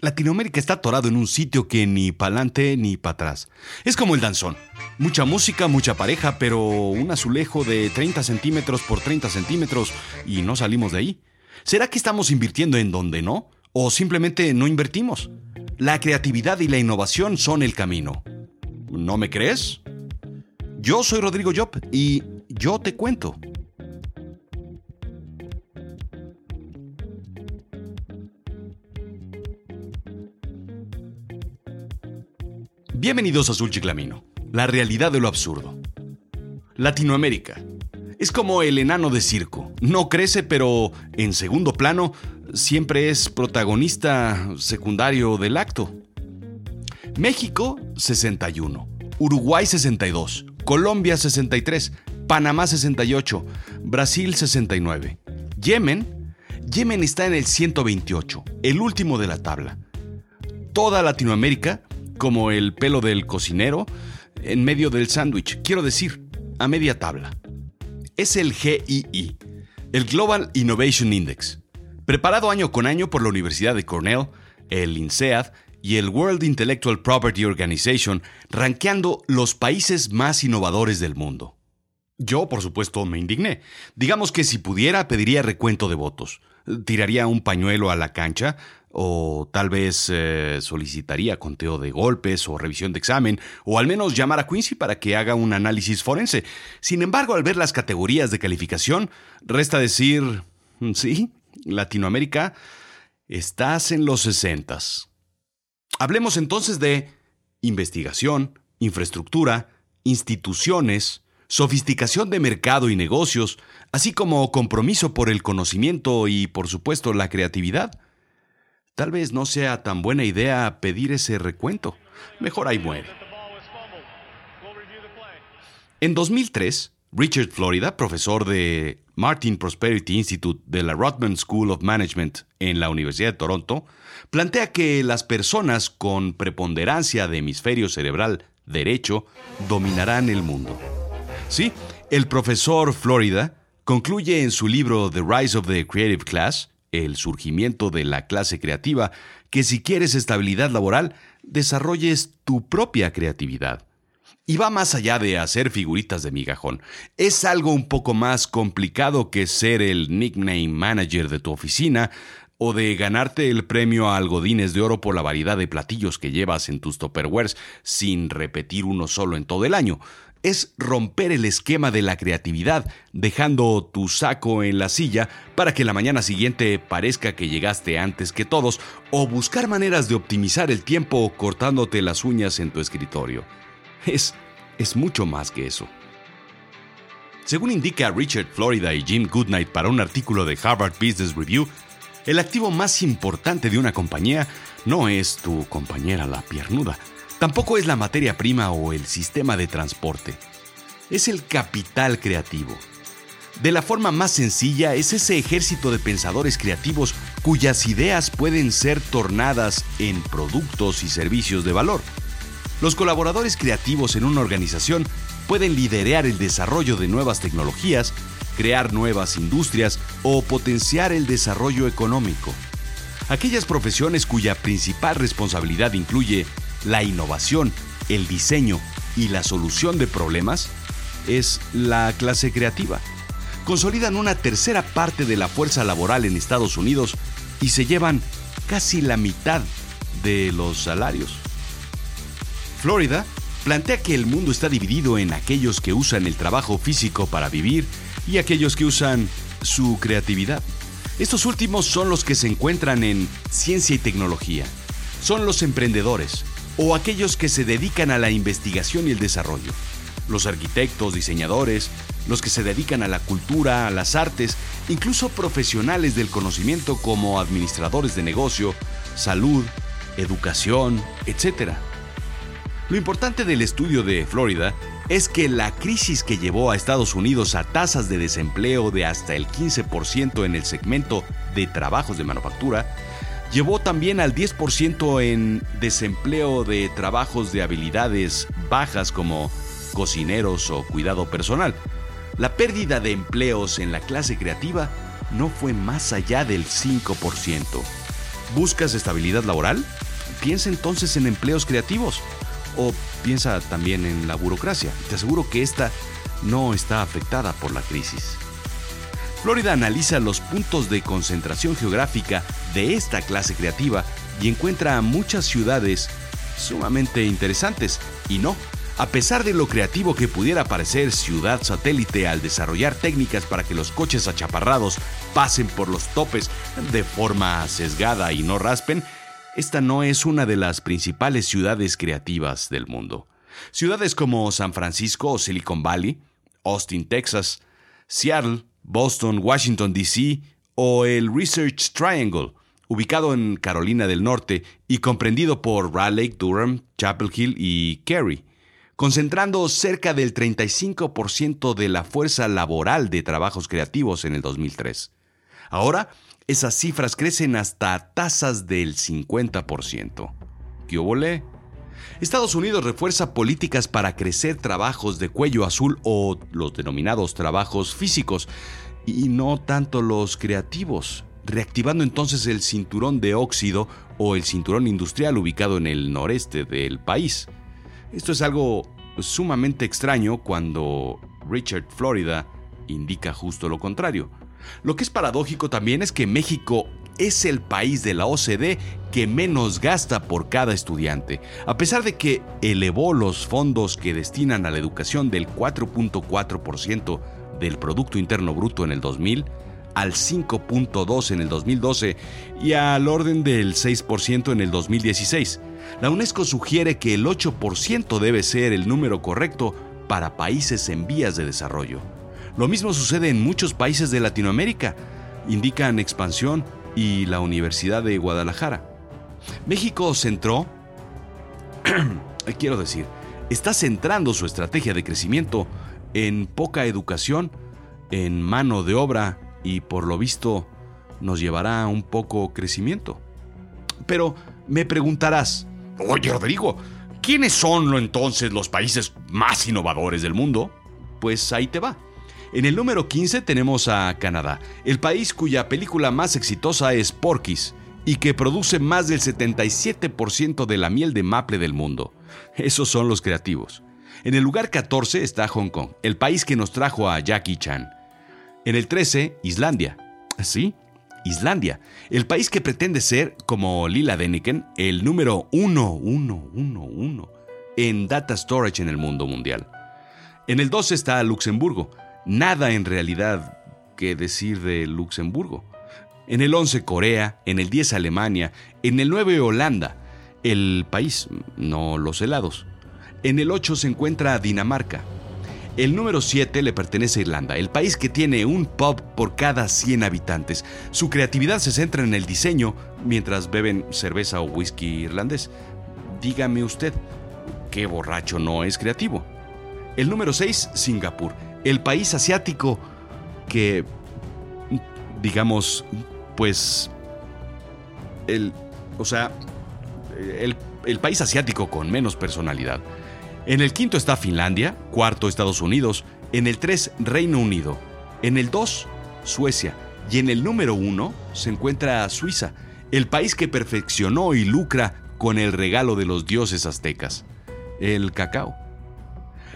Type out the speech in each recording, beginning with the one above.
Latinoamérica está atorado en un sitio que ni para adelante ni para atrás. Es como el danzón. Mucha música, mucha pareja, pero un azulejo de 30 centímetros por 30 centímetros y no salimos de ahí. ¿Será que estamos invirtiendo en donde no? ¿O simplemente no invertimos? La creatividad y la innovación son el camino. ¿No me crees? Yo soy Rodrigo Job y yo te cuento. Bienvenidos a Azul Chiclamino, la realidad de lo absurdo. Latinoamérica. Es como el enano de circo. No crece, pero en segundo plano siempre es protagonista secundario del acto. México, 61. Uruguay, 62. Colombia, 63. Panamá, 68. Brasil, 69. Yemen. Yemen está en el 128, el último de la tabla. Toda Latinoamérica como el pelo del cocinero en medio del sándwich, quiero decir, a media tabla. Es el GII, el Global Innovation Index, preparado año con año por la Universidad de Cornell, el INSEAD y el World Intellectual Property Organization, rankeando los países más innovadores del mundo. Yo, por supuesto, me indigné. Digamos que si pudiera, pediría recuento de votos. Tiraría un pañuelo a la cancha, o tal vez eh, solicitaría conteo de golpes o revisión de examen, o al menos llamar a Quincy para que haga un análisis forense. Sin embargo, al ver las categorías de calificación, resta decir, mm, sí, Latinoamérica, estás en los sesentas. Hablemos entonces de investigación, infraestructura, instituciones, sofisticación de mercado y negocios, así como compromiso por el conocimiento y, por supuesto, la creatividad. Tal vez no sea tan buena idea pedir ese recuento. Mejor ahí muere. En 2003, Richard Florida, profesor de Martin Prosperity Institute de la Rotman School of Management en la Universidad de Toronto, plantea que las personas con preponderancia de hemisferio cerebral derecho dominarán el mundo. Sí, el profesor Florida concluye en su libro The Rise of the Creative Class el surgimiento de la clase creativa, que si quieres estabilidad laboral, desarrolles tu propia creatividad. Y va más allá de hacer figuritas de migajón. Es algo un poco más complicado que ser el nickname manager de tu oficina o de ganarte el premio a algodines de oro por la variedad de platillos que llevas en tus topperwares sin repetir uno solo en todo el año es romper el esquema de la creatividad, dejando tu saco en la silla para que la mañana siguiente parezca que llegaste antes que todos, o buscar maneras de optimizar el tiempo cortándote las uñas en tu escritorio. Es, es mucho más que eso. Según indica Richard Florida y Jim Goodnight para un artículo de Harvard Business Review, el activo más importante de una compañía no es tu compañera la piernuda, Tampoco es la materia prima o el sistema de transporte. Es el capital creativo. De la forma más sencilla es ese ejército de pensadores creativos cuyas ideas pueden ser tornadas en productos y servicios de valor. Los colaboradores creativos en una organización pueden liderar el desarrollo de nuevas tecnologías, crear nuevas industrias o potenciar el desarrollo económico. Aquellas profesiones cuya principal responsabilidad incluye la innovación, el diseño y la solución de problemas es la clase creativa. Consolidan una tercera parte de la fuerza laboral en Estados Unidos y se llevan casi la mitad de los salarios. Florida plantea que el mundo está dividido en aquellos que usan el trabajo físico para vivir y aquellos que usan su creatividad. Estos últimos son los que se encuentran en ciencia y tecnología. Son los emprendedores, o aquellos que se dedican a la investigación y el desarrollo. Los arquitectos, diseñadores, los que se dedican a la cultura, a las artes, incluso profesionales del conocimiento como administradores de negocio, salud, educación, etc. Lo importante del estudio de Florida es que la crisis que llevó a Estados Unidos a tasas de desempleo de hasta el 15% en el segmento de trabajos de manufactura llevó también al 10% en desempleo de trabajos de habilidades bajas como cocineros o cuidado personal. La pérdida de empleos en la clase creativa no fue más allá del 5%. ¿Buscas estabilidad laboral? Piensa entonces en empleos creativos o piensa también en la burocracia. Te aseguro que esta no está afectada por la crisis. Florida analiza los puntos de concentración geográfica de esta clase creativa y encuentra muchas ciudades sumamente interesantes. Y no, a pesar de lo creativo que pudiera parecer ciudad satélite al desarrollar técnicas para que los coches achaparrados pasen por los topes de forma sesgada y no raspen, esta no es una de las principales ciudades creativas del mundo. Ciudades como San Francisco o Silicon Valley, Austin, Texas, Seattle, Boston, Washington, D.C. o el Research Triangle, ubicado en Carolina del Norte y comprendido por Raleigh, Durham, Chapel Hill y Cary, concentrando cerca del 35% de la fuerza laboral de trabajos creativos en el 2003. Ahora, esas cifras crecen hasta tasas del 50%. ¿Qué volé? Estados Unidos refuerza políticas para crecer trabajos de cuello azul o los denominados trabajos físicos y no tanto los creativos, reactivando entonces el cinturón de óxido o el cinturón industrial ubicado en el noreste del país. Esto es algo sumamente extraño cuando Richard Florida indica justo lo contrario. Lo que es paradójico también es que México es el país de la OCDE que menos gasta por cada estudiante, a pesar de que elevó los fondos que destinan a la educación del 4.4% del Producto Interno Bruto en el 2000 al 5.2 en el 2012 y al orden del 6% en el 2016. La UNESCO sugiere que el 8% debe ser el número correcto para países en vías de desarrollo. Lo mismo sucede en muchos países de Latinoamérica. Indican expansión y la Universidad de Guadalajara. México centró, quiero decir, está centrando su estrategia de crecimiento en poca educación, en mano de obra y por lo visto nos llevará a un poco crecimiento. Pero me preguntarás, oye Rodrigo, ¿quiénes son entonces los países más innovadores del mundo? Pues ahí te va. En el número 15 tenemos a Canadá, el país cuya película más exitosa es Porky's y que produce más del 77% de la miel de maple del mundo. Esos son los creativos. En el lugar 14 está Hong Kong, el país que nos trajo a Jackie Chan. En el 13, Islandia. Sí, Islandia, el país que pretende ser, como Lila Deniken, el número 1111 en data storage en el mundo mundial. En el 12 está Luxemburgo, nada en realidad que decir de Luxemburgo. En el 11 Corea, en el 10 Alemania, en el 9 Holanda, el país, no los helados. En el 8 se encuentra Dinamarca. El número 7 le pertenece a Irlanda, el país que tiene un pub por cada 100 habitantes. Su creatividad se centra en el diseño mientras beben cerveza o whisky irlandés. Dígame usted, ¿qué borracho no es creativo? El número 6, Singapur el país asiático que, digamos, pues, el, o sea, el, el país asiático con menos personalidad. En el quinto está Finlandia, cuarto Estados Unidos, en el 3 Reino Unido, en el 2 Suecia y en el número 1 se encuentra Suiza, el país que perfeccionó y lucra con el regalo de los dioses aztecas, el cacao.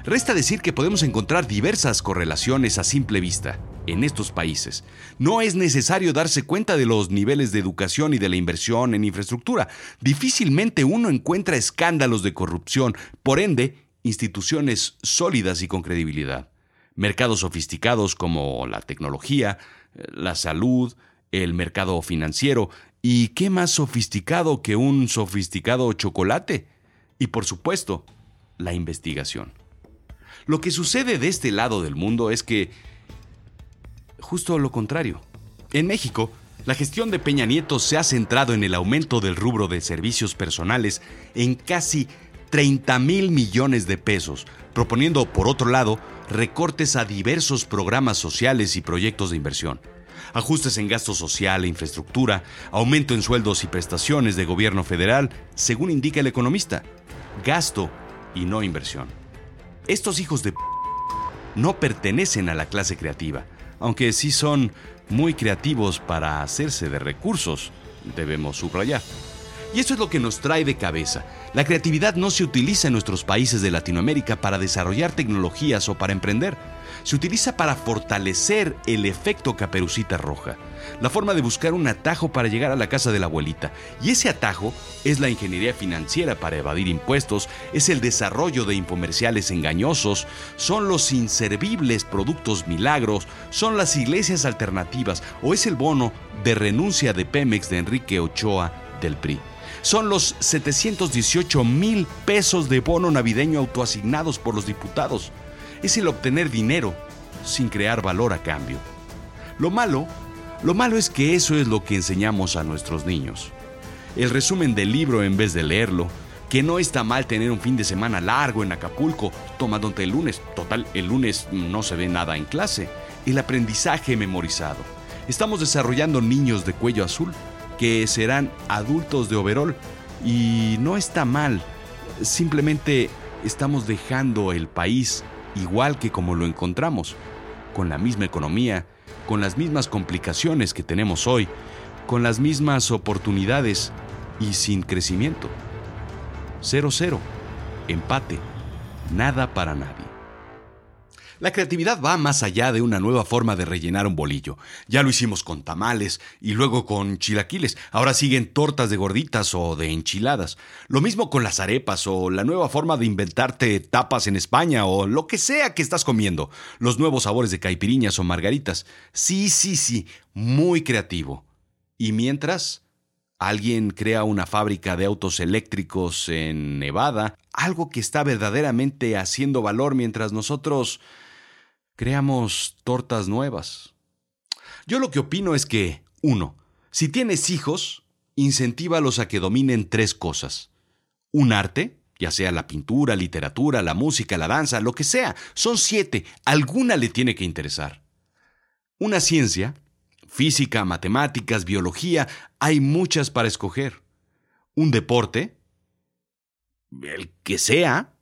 Resta decir que podemos encontrar diversas correlaciones a simple vista en estos países. No es necesario darse cuenta de los niveles de educación y de la inversión en infraestructura. Difícilmente uno encuentra escándalos de corrupción, por ende, instituciones sólidas y con credibilidad. Mercados sofisticados como la tecnología, la salud, el mercado financiero, y qué más sofisticado que un sofisticado chocolate. Y por supuesto, la investigación. Lo que sucede de este lado del mundo es que justo lo contrario. En México, la gestión de Peña Nieto se ha centrado en el aumento del rubro de servicios personales en casi 30 mil millones de pesos, proponiendo, por otro lado, recortes a diversos programas sociales y proyectos de inversión, ajustes en gasto social e infraestructura, aumento en sueldos y prestaciones de gobierno federal, según indica el economista, gasto y no inversión. Estos hijos de no pertenecen a la clase creativa, aunque sí son muy creativos para hacerse de recursos. debemos subrayar. Y eso es lo que nos trae de cabeza. La creatividad no se utiliza en nuestros países de Latinoamérica para desarrollar tecnologías o para emprender. Se utiliza para fortalecer el efecto caperucita roja, la forma de buscar un atajo para llegar a la casa de la abuelita. Y ese atajo es la ingeniería financiera para evadir impuestos, es el desarrollo de infomerciales engañosos, son los inservibles productos milagros, son las iglesias alternativas o es el bono de renuncia de Pemex de Enrique Ochoa del PRI son los 718 mil pesos de bono navideño autoasignados por los diputados. Es el obtener dinero sin crear valor a cambio. Lo malo, lo malo es que eso es lo que enseñamos a nuestros niños. El resumen del libro en vez de leerlo, que no está mal tener un fin de semana largo en Acapulco, tomándote el lunes, total, el lunes no se ve nada en clase. El aprendizaje memorizado. Estamos desarrollando niños de cuello azul que serán adultos de overall. Y no está mal, simplemente estamos dejando el país igual que como lo encontramos, con la misma economía, con las mismas complicaciones que tenemos hoy, con las mismas oportunidades y sin crecimiento. Cero cero, empate, nada para nadie. La creatividad va más allá de una nueva forma de rellenar un bolillo. Ya lo hicimos con tamales y luego con chilaquiles. Ahora siguen tortas de gorditas o de enchiladas. Lo mismo con las arepas o la nueva forma de inventarte tapas en España o lo que sea que estás comiendo. Los nuevos sabores de caipiriñas o margaritas. Sí, sí, sí, muy creativo. Y mientras, alguien crea una fábrica de autos eléctricos en Nevada, algo que está verdaderamente haciendo valor mientras nosotros creamos tortas nuevas. Yo lo que opino es que, uno, si tienes hijos, incentívalos a que dominen tres cosas. Un arte, ya sea la pintura, literatura, la música, la danza, lo que sea. Son siete, alguna le tiene que interesar. Una ciencia, física, matemáticas, biología, hay muchas para escoger. Un deporte, el que sea.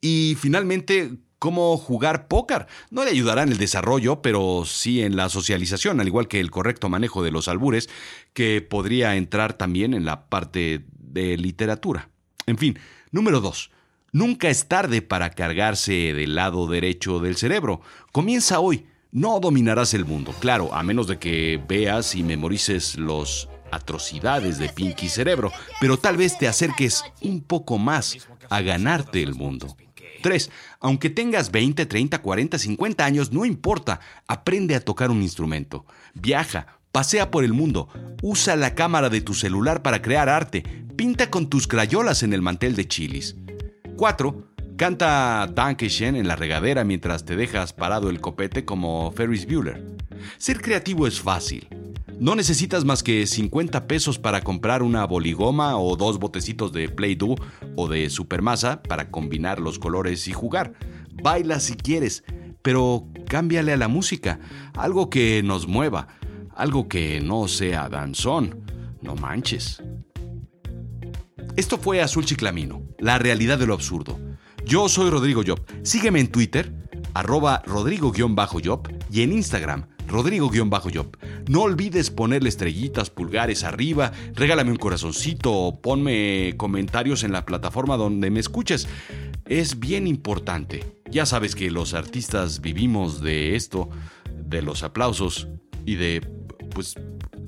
Y finalmente, cómo jugar póker. No le ayudará en el desarrollo, pero sí en la socialización, al igual que el correcto manejo de los albures, que podría entrar también en la parte de literatura. En fin, número dos. Nunca es tarde para cargarse del lado derecho del cerebro. Comienza hoy. No dominarás el mundo, claro, a menos de que veas y memorices los atrocidades de Pinky Cerebro, pero tal vez te acerques un poco más a ganarte el mundo. 3. Aunque tengas 20, 30, 40, 50 años, no importa, aprende a tocar un instrumento. Viaja, pasea por el mundo, usa la cámara de tu celular para crear arte, pinta con tus crayolas en el mantel de chilis. 4. Canta Dankeschön en la regadera mientras te dejas parado el copete como Ferris Bueller. Ser creativo es fácil. No necesitas más que 50 pesos para comprar una boligoma o dos botecitos de Play-Doh o de Supermasa para combinar los colores y jugar. Baila si quieres, pero cámbiale a la música, algo que nos mueva, algo que no sea danzón. No manches. Esto fue Azul Chiclamino, la realidad de lo absurdo. Yo soy Rodrigo Job. Sígueme en Twitter, arroba rodrigo-job y en Instagram, Rodrigo-Job. No olvides ponerle estrellitas, pulgares arriba, regálame un corazoncito o ponme comentarios en la plataforma donde me escuches. Es bien importante. Ya sabes que los artistas vivimos de esto, de los aplausos y de, pues,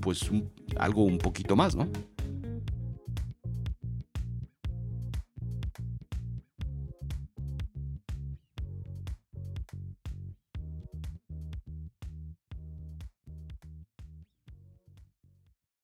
pues algo un poquito más, ¿no?